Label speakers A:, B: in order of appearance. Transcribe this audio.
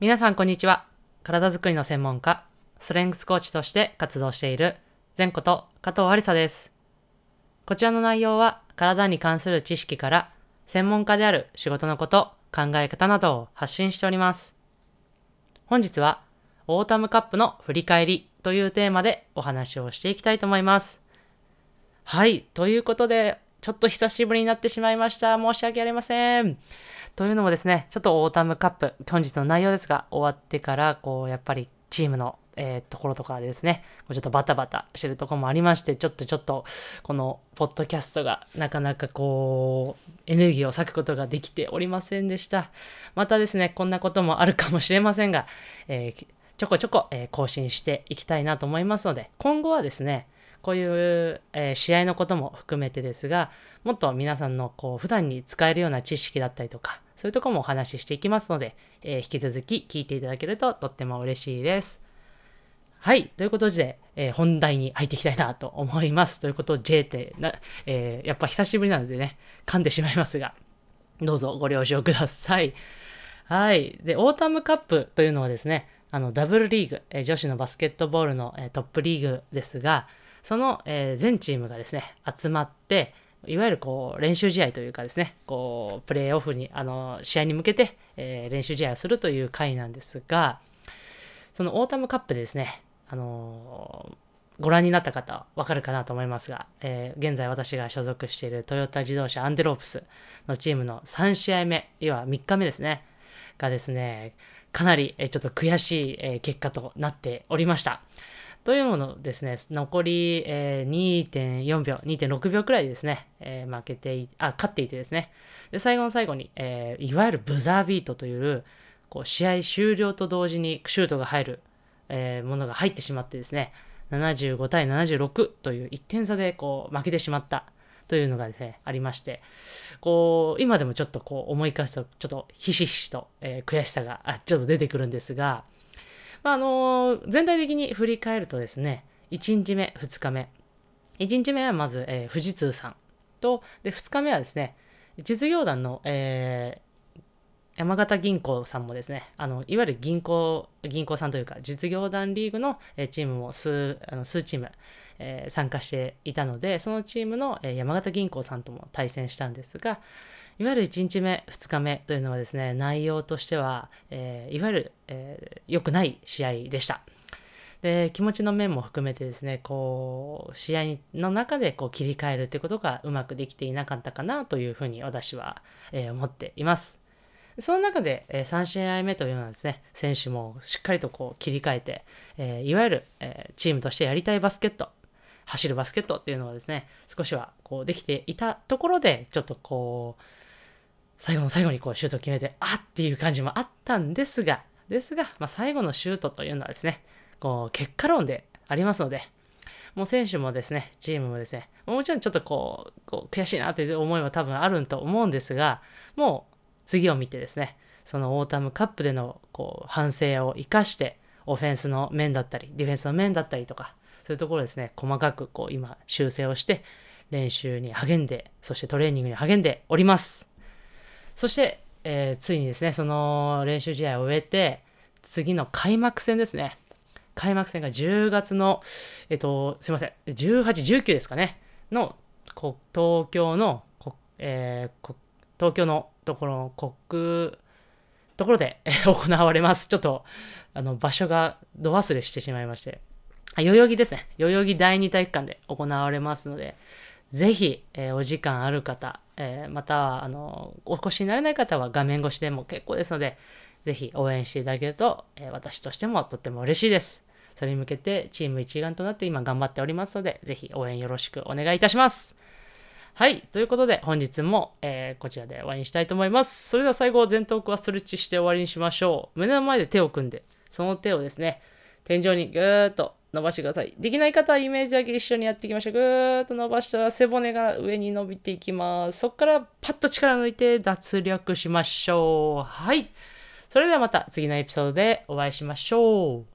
A: 皆さんこんにちは。体づくりの専門家、ストレングスコーチとして活動している前こと加藤ありさです。こちらの内容は体に関する知識から専門家である仕事のこと、考え方などを発信しております。本日はオータムカップの振り返りというテーマでお話をしていきたいと思います。はい。ということで、ちょっと久しぶりになってしまいました。申し訳ありません。というのもですね、ちょっとオータムカップ、本日の内容ですが、終わってから、こう、やっぱりチームの、えーところとかでですね、ちょっとバタバタしてるとこもありまして、ちょっとちょっと、このポッドキャストがなかなかこう、エネルギーを割くことができておりませんでした。またですね、こんなこともあるかもしれませんが、えーちょこちょこ、えー更新していきたいなと思いますので、今後はですね、こういう、えー試合のことも含めてですが、もっと皆さんのこう普段に使えるような知識だったりとか、そういうとこもお話ししていきますので、えー引き続き聞いていただけるととっても嬉しいです。はい。ということで、えー本題に入っていきたいなと思います。ということで、ってな、えーやっぱ久しぶりなのでね、噛んでしまいますが、どうぞご了承ください。はい。で、オータムカップというのはですね、あの、 Wリーグ、えー女子のバスケットボールの、えトップリーグですが、その、えー全チームがですね、集まって、いわゆるこう、練習試合というかですね、こう、プレーオフに、あの、試合に向けて、えー練習試合をするという会なんですが、そのオータムカップでですね、あのーご覧になった方はわかるかなと思いますが、えー現在私が所属しているトヨタ自動車アンテロープスのチームの3試合目、要は3日目ですね、がですね、かなりえちょっと悔しいえ結果となっておりました。というものですね、残り、えー2.4秒、2.6秒くらいでですね、えー負けて、あ、勝っていてですね、で、最後の最後に、えーいわゆるブザービートという、こう、試合終了と同時にシュートが入る、えーものが入ってしまってですね、75対76という1点差でこう負けてしまったというのがですね、ありまして、こう、今でもちょっとこう思い返すと、ちょっとひしひしと、えー悔しさがあちょっと出てくるんですが、まあ、あの全体的に振り返るとですね、1日目、2日目。1日目はまず、えー富士通さんと、で、2日目はですね、実業団の、えー山形銀行さんもですね、あの、いわゆる銀行、銀行さんというか、実業団リーグの、えーチームも数、あの数チーム、えー参加していたので、そのチームの、えー山形銀行さんとも対戦したんですが、いわゆる1日目、2日目というのはですね、内容としては、えーいわゆる、えー良くない試合でした。で、気持ちの面も含めてですね、こう、試合の中でこう切り替えるということがうまくできていなかったかなというふうに私は、えー思っています。その中で、えー3試合目というのはですね、選手もしっかりとこう切り替えて、えーいわゆる、えーチームとしてやりたいバスケット、走るバスケットっていうのはですね、少しはこうできていたところで、ちょっとこう、最後の最後にこうシュート決めて、あっていう感じもあったんですが、ですが、まあ、最後のシュートというのはですね、こう結果論でありますので、もう選手もですね、チームもですね、もちろんちょっとこう、こう悔しいなという思いは多分あると思うんですが、もう次を見てですね、そのオータムカップでのこう反省を生かして、オフェンスの面だったり、ディフェンスの面だったりとか、そういうところですね、細かくこう今修正をして、練習に励んで、そしてトレーニングに励んでおります。そして、えーついにですね、その練習試合を終えて、次の開幕戦ですね。開幕戦が10月の、えっと、すいません、18、19ですかね、の、こ東京の、こえーこ東京のところの国、ところで行われます。ちょっと、あの、場所がど忘れしてしまいまして、あ代々木ですね。代々木第二体育館で行われますので、ぜひ、えーお時間ある方、えーまた、あの、お越しになれない方は画面越しでも結構ですので、ぜひ応援していただけると、えー私としてもとっても嬉しいです。それに向けてチーム一丸となって今頑張っておりますので、ぜひ応援よろしくお願いいたします。はい。ということで、本日も、えーこちらで終わりにしたいと思います。それでは最後、前頭腔はストレッチして終わりにしましょう。胸の前で手を組んで、その手をですね、天井にぐーっと伸ばしてください。できない方はイメージだけ一緒にやっていきましょう。ぐーっと伸ばしたら背骨が上に伸びていきます。そこからパッと力抜いて脱力しましょう。はい。それではまた次のエピソードでお会いしましょう。